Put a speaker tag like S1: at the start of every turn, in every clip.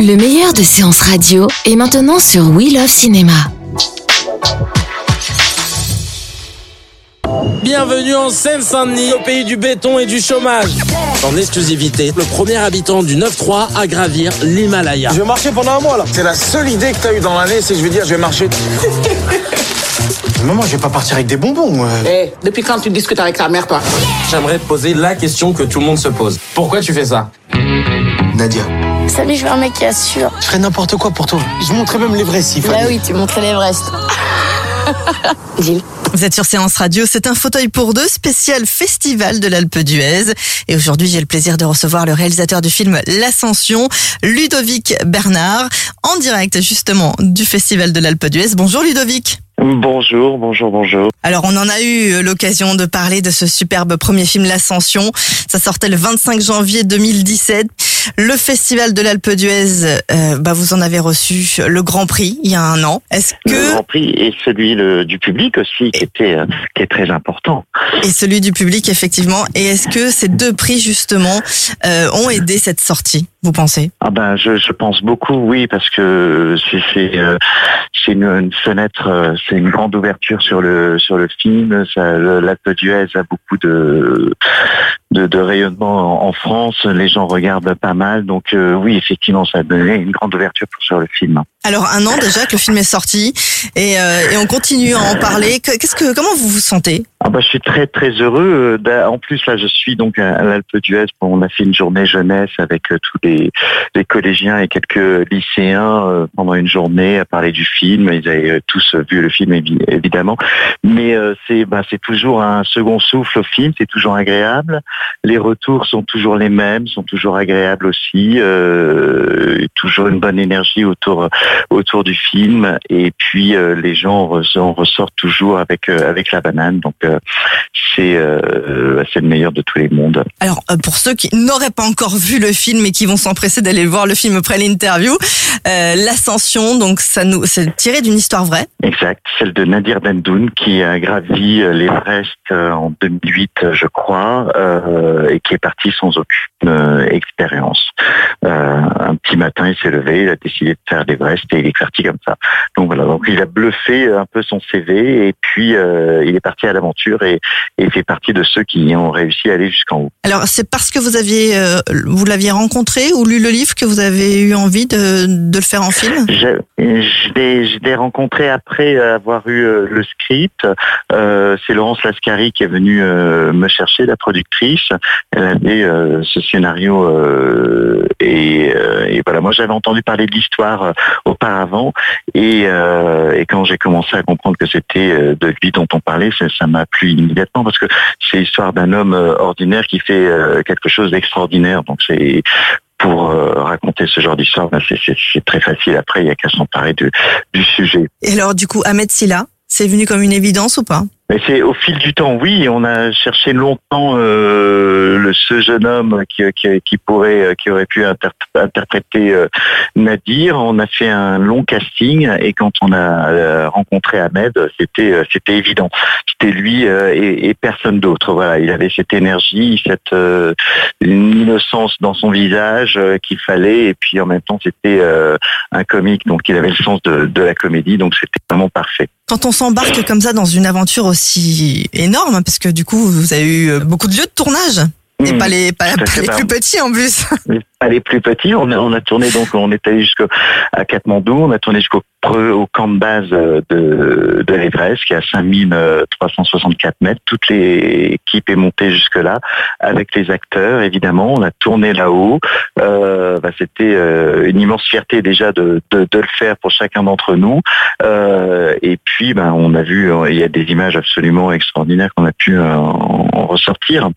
S1: Le meilleur de séances radio est maintenant sur We Love Cinéma.
S2: Bienvenue en Seine-Saint-Denis, au pays du béton et du chômage. En exclusivité, le premier habitant du 9-3 à gravir l'Himalaya.
S3: Je vais marcher pendant un mois là. C'est la seule idée que t'as eue dans l'année, c'est que je vais dire je vais marcher. Maman, je vais pas partir avec des bonbons, moi.
S4: Eh, depuis quand tu discutes avec ta mère, toi?
S2: J'aimerais te poser la question que tout le monde se pose. Pourquoi tu fais ça?
S3: Nadia,
S5: Salut, je veux un mec qui assure.
S3: je ferais n'importe quoi pour toi. Je montrais même l'Everest s'il
S5: Bah
S3: fallait.
S5: oui, tu montrais l'Everest. Gilles.
S6: Vous êtes sur Séance Radio, c'est un fauteuil pour deux spécial Festival de l'Alpe d'Huez. Et aujourd'hui, j'ai le plaisir de recevoir le réalisateur du film L'Ascension, Ludovic Bernard, en direct justement du Festival de l'Alpe d'Huez. Bonjour Ludovic.
S7: Bonjour, bonjour, bonjour.
S6: Alors, on en a eu l'occasion de parler de ce superbe premier film L'Ascension. Ça sortait le 25 janvier 2017. Le Festival de l'Alpe d'Huez, euh, bah, vous en avez reçu le Grand Prix il y a un an. Est-ce
S7: Le
S6: que
S7: Grand Prix et celui le- du public aussi, qui était euh, qui est très important.
S6: et celui du public effectivement. Et est-ce que ces deux prix justement euh, ont aidé cette sortie? Vous pensez?
S7: Ah ben, je, je pense beaucoup, oui, parce que c'est c'est euh, c'est une, une fenêtre, euh, c'est une grande ouverture sur le sur le film. L'Alpe d'Huez a beaucoup de, de de rayonnement en, en France. Les gens regardent pas mal, donc euh, oui, effectivement, ça a donné une grande ouverture pour- sur le film.
S6: Alors un an déjà que le film est sorti et, euh, et on continue à en parler. Que- Qu'est-ce que comment vous vous sentez?
S7: Ah bah, je suis très très heureux. Euh, En plus là, je suis donc à l'Alpe d'Huez. On a fait une journée jeunesse avec euh, tous les, les collégiens et quelques lycéens euh, pendant une journée à parler du film. Ils avaient euh, tous vu le film évi- évidemment, mais euh, c'est bah, c'est toujours un second souffle au film. C'est toujours agréable. Les retours sont toujours les mêmes, sont toujours agréables aussi. Toujours une bonne énergie autour autour du film. Et puis les gens en ressortent toujours avec avec la banane. Donc c'est c'est le meilleur de tous les mondes.
S6: Alors pour ceux qui n'auraient pas encore vu le film et qui vont s'empresser d'aller voir le film après l'interview, euh, l'ascension donc ça nous c'est tiré d'une histoire vraie.
S7: Exact, celle de Nadir Bendoun qui a gravi euh, l'Everest euh, en 2008, euh, je crois, euh, et qui est parti sans aucune euh, expérience. Euh, un petit matin, il s'est levé, il a décidé de faire l'Everest et il est parti comme ça. Donc voilà, donc il a bluffé un peu son CV et puis euh, il est parti à l'aventure et, et fait partie de ceux qui ont réussi à aller jusqu'en haut.
S6: Alors c'est parce que vous aviez vous l'aviez rencontré ou lu le livre que vous avez eu envie de, de le faire en film?
S7: Je, je l'ai je l'ai rencontré après avoir eu le script. C'est Laurence Lascari qui est venue me chercher, la productrice. Elle avait ce scénario euh, et, euh, et voilà. Moi, j'avais entendu parler de l'histoire euh, auparavant et, quand j'ai commencé à comprendre que c'était de lui dont on parlait, ça m'a plu immédiatement parce que c'est l'histoire d'un homme ordinaire qui fait quelque chose d'extraordinaire. Donc c'est pour raconter ce genre d'histoire, ben, c'est- très facile. Après, il n'y a qu'à s'emparer du sujet.
S6: Et alors du coup Ahmed Silla, c'est venu comme une évidence ou pas?
S7: Mais c'est au fil du temps, oui. On a cherché longtemps euh, le ce jeune homme qui, qui, qui pourrait, qui aurait pu inter- interpréter euh, Nadir. On a fait un long casting et quand on a euh, rencontré Ahmed, c'était euh, c'était évident. C'était lui euh, et, et personne d'autre. Voilà, il avait cette énergie, cette euh, innocence dans son visage euh, qu'il fallait et puis en même temps c'était euh, un comique, donc il avait le sens de, de la comédie, donc c'était vraiment parfait.
S6: Quand on s'embarque comme ça dans une aventure aussi énorme, hein, parce que du coup vous avez eu euh, beaucoup de lieux de tournage. Et
S7: Mmh,
S6: pas les, pas, les
S7: bah,
S6: plus petits en plus.
S7: Pas les plus petits. On a, on a tourné donc, on est allé jusqu'à Katmandou, on a tourné jusqu'au au camp de base euh, de, de l'Everest, qui est à 5364 mètres. Toute l'équipe est montée jusque-là avec les acteurs, évidemment. On a tourné là-haut. Euh, bah, C'était euh, une immense fierté déjà de, de, de le faire pour chacun d'entre nous. Euh, et puis, ben, on a vu, il y a des images absolument extraordinaires qu'on a pu euh, en, en ressortir.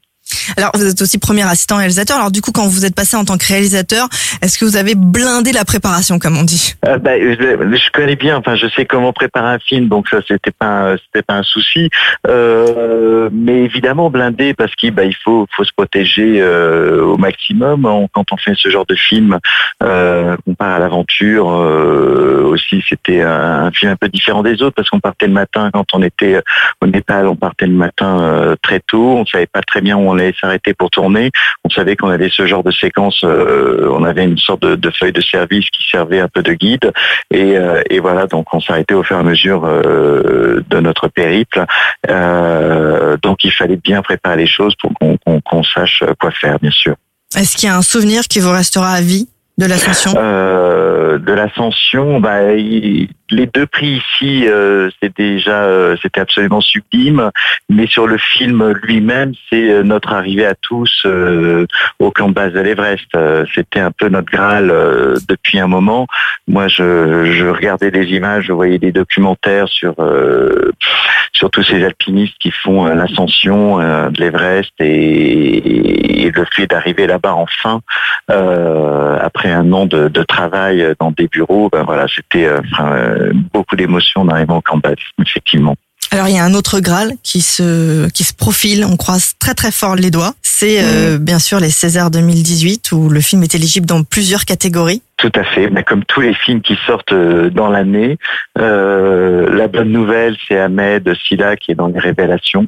S6: Alors, vous êtes aussi premier assistant réalisateur. Alors, du coup, quand vous êtes passé en tant que réalisateur, est-ce que vous avez blindé la préparation, comme on dit?
S7: Euh, je, je connais bien, enfin je sais comment préparer un film, donc ça c'était pas c'était pas un souci. Euh, mais évidemment blindé parce qu'il bah, faut faut se protéger euh, au maximum quand on fait ce genre de film. Euh, on part à l'aventure euh, aussi, c'était un, film un peu différent des autres parce qu'on partait le matin quand on était au Népal, on partait le matin très tôt. On savait pas très bien où on allait s'arrêter pour tourner. On savait qu'on avait ce genre de séquence. on avait une sorte de, de feuille de service qui servait un peu de guide. Et, euh, et voilà, donc on s'arrêtait au fur et à mesure euh, de notre périple. Euh, donc il fallait bien préparer les choses pour qu'on sache quoi faire, bien sûr.
S6: Est-ce qu'il y a un souvenir qui vous restera à vie de l'ascension?
S7: Euh, de l'ascension, bah, il- les deux prix ici, euh, c'est déjà, euh, c'était absolument sublime. Mais sur le film lui-même, c'est euh, notre arrivée à tous euh, au camp base de l'Everest. Euh, c'était un peu notre graal euh, depuis un moment. Moi, je, je regardais des images, je voyais des documentaires sur sur tous ces alpinistes qui font l'ascension de l'Everest et, le fait d'arriver là-bas enfin après un an de, de travail dans des bureaux, ben voilà, c'était beaucoup d'émotions arrivant au camp de base, effectivement.
S6: Alors, il y a un autre Graal qui se, qui se profile. On croise très, très fort les doigts. C'est, euh, bien sûr, les Césars 2018 où le film est éligible dans plusieurs catégories.
S7: Tout à fait. Mais comme tous les films qui sortent euh, dans l'année, euh, la bonne nouvelle, c'est Ahmed Silla qui est dans les révélations.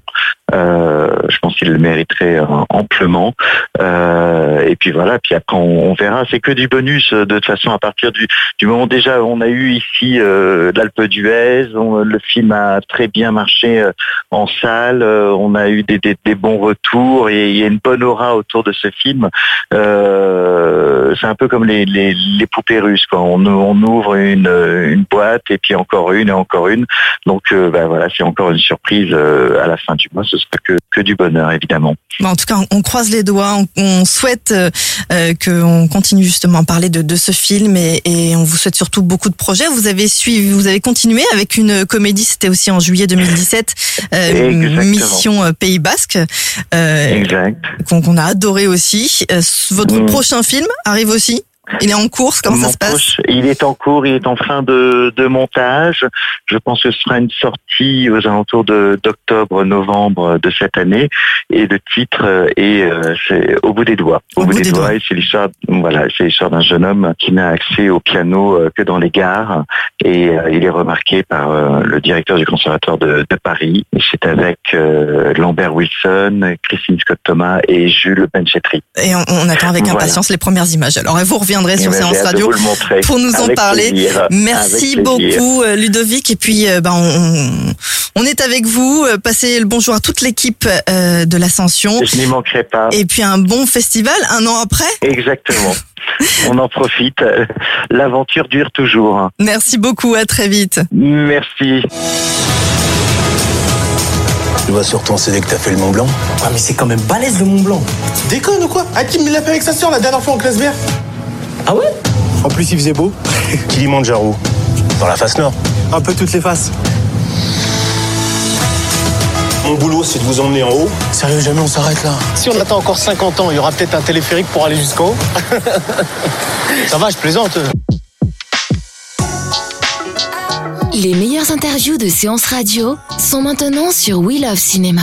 S7: Euh, je pense qu'il le mériterait amplement. Et puis voilà. Puis après, on, on verra. C'est que du bonus de toute façon à partir du, du moment déjà on a eu ici l'Alpe d'Huez. Le film a très bien marché euh, en salle. euh, on a eu des, bons retours et il y a une bonne aura autour de ce film. Euh, c'est un peu comme les, poupées russes. Quoi. On, ouvre une, boîte et puis encore une et encore une. Donc bah, voilà, c'est encore une surprise à la fin du mois. Ce sera que, du bonheur évidemment.
S6: En tout cas, on croise les doigts. On, souhaite euh, qu'on continue justement à parler de, ce film et, et on vous souhaite surtout beaucoup de projets. Vous avez suivi, vous avez continué avec une comédie. C'était aussi en juillet 2017, euh. Mission euh, Pays Basque, euh, qu'on a adoré aussi. Euh, votre
S7: Mm.
S6: prochain film arrive aussi? Il est en course. Comment ça se passe
S7: proche- Il est en cours, il est en fin de, de montage. Je pense que ce sera une sortie aux alentours de d'octobre-novembre de cette année. Et le titre est euh, au bout des doigts. Au, bout, des, doigts. C'est l'histoire, voilà, d'un jeune homme qui n'a accès au piano euh, que dans les gares. Et euh, il est remarqué par euh, le directeur du conservatoire de, de Paris. C'est avec Lambert Wilson, Christine Scott Thomas et Jules Benchetri.
S6: Et on, on attend avec
S7: Voilà.
S6: impatience les premières images. Alors, vous reviendrez
S7: Eh
S6: sur
S7: ben,
S6: Séance Radio pour nous en parler.
S7: plaisir.
S6: Merci beaucoup euh, Ludovic et puis euh, ben, on, on est avec vous. Euh, Passez le bonjour à toute l'équipe euh, de l'Ascension
S7: Je n'y manquerai pas.
S6: et puis un bon festival un an après.
S7: Exactement. On en profite. L'aventure dure toujours.
S6: Merci beaucoup, à très vite.
S7: Merci.
S8: Je vois sur ton CD que t'as fait le Mont Blanc?
S9: Ah mais c'est quand même balèze le Mont Blanc.
S8: Tu déconnes ou quoi? Hakim il l'a fait avec sa sœur la dernière fois en classe verte.
S9: Ah ouais
S8: En plus il faisait beau. Kilimanjaro. Dans la face nord.
S9: Un peu toutes les faces.
S8: Mon boulot c'est de vous emmener en haut. Sérieux jamais on s'arrête là. Si on attend encore 50 ans, il y aura peut-être un téléphérique pour aller jusqu'en haut. Ça va, je plaisante.
S1: Les meilleures interviews de séances radio sont maintenant sur We Love Cinéma.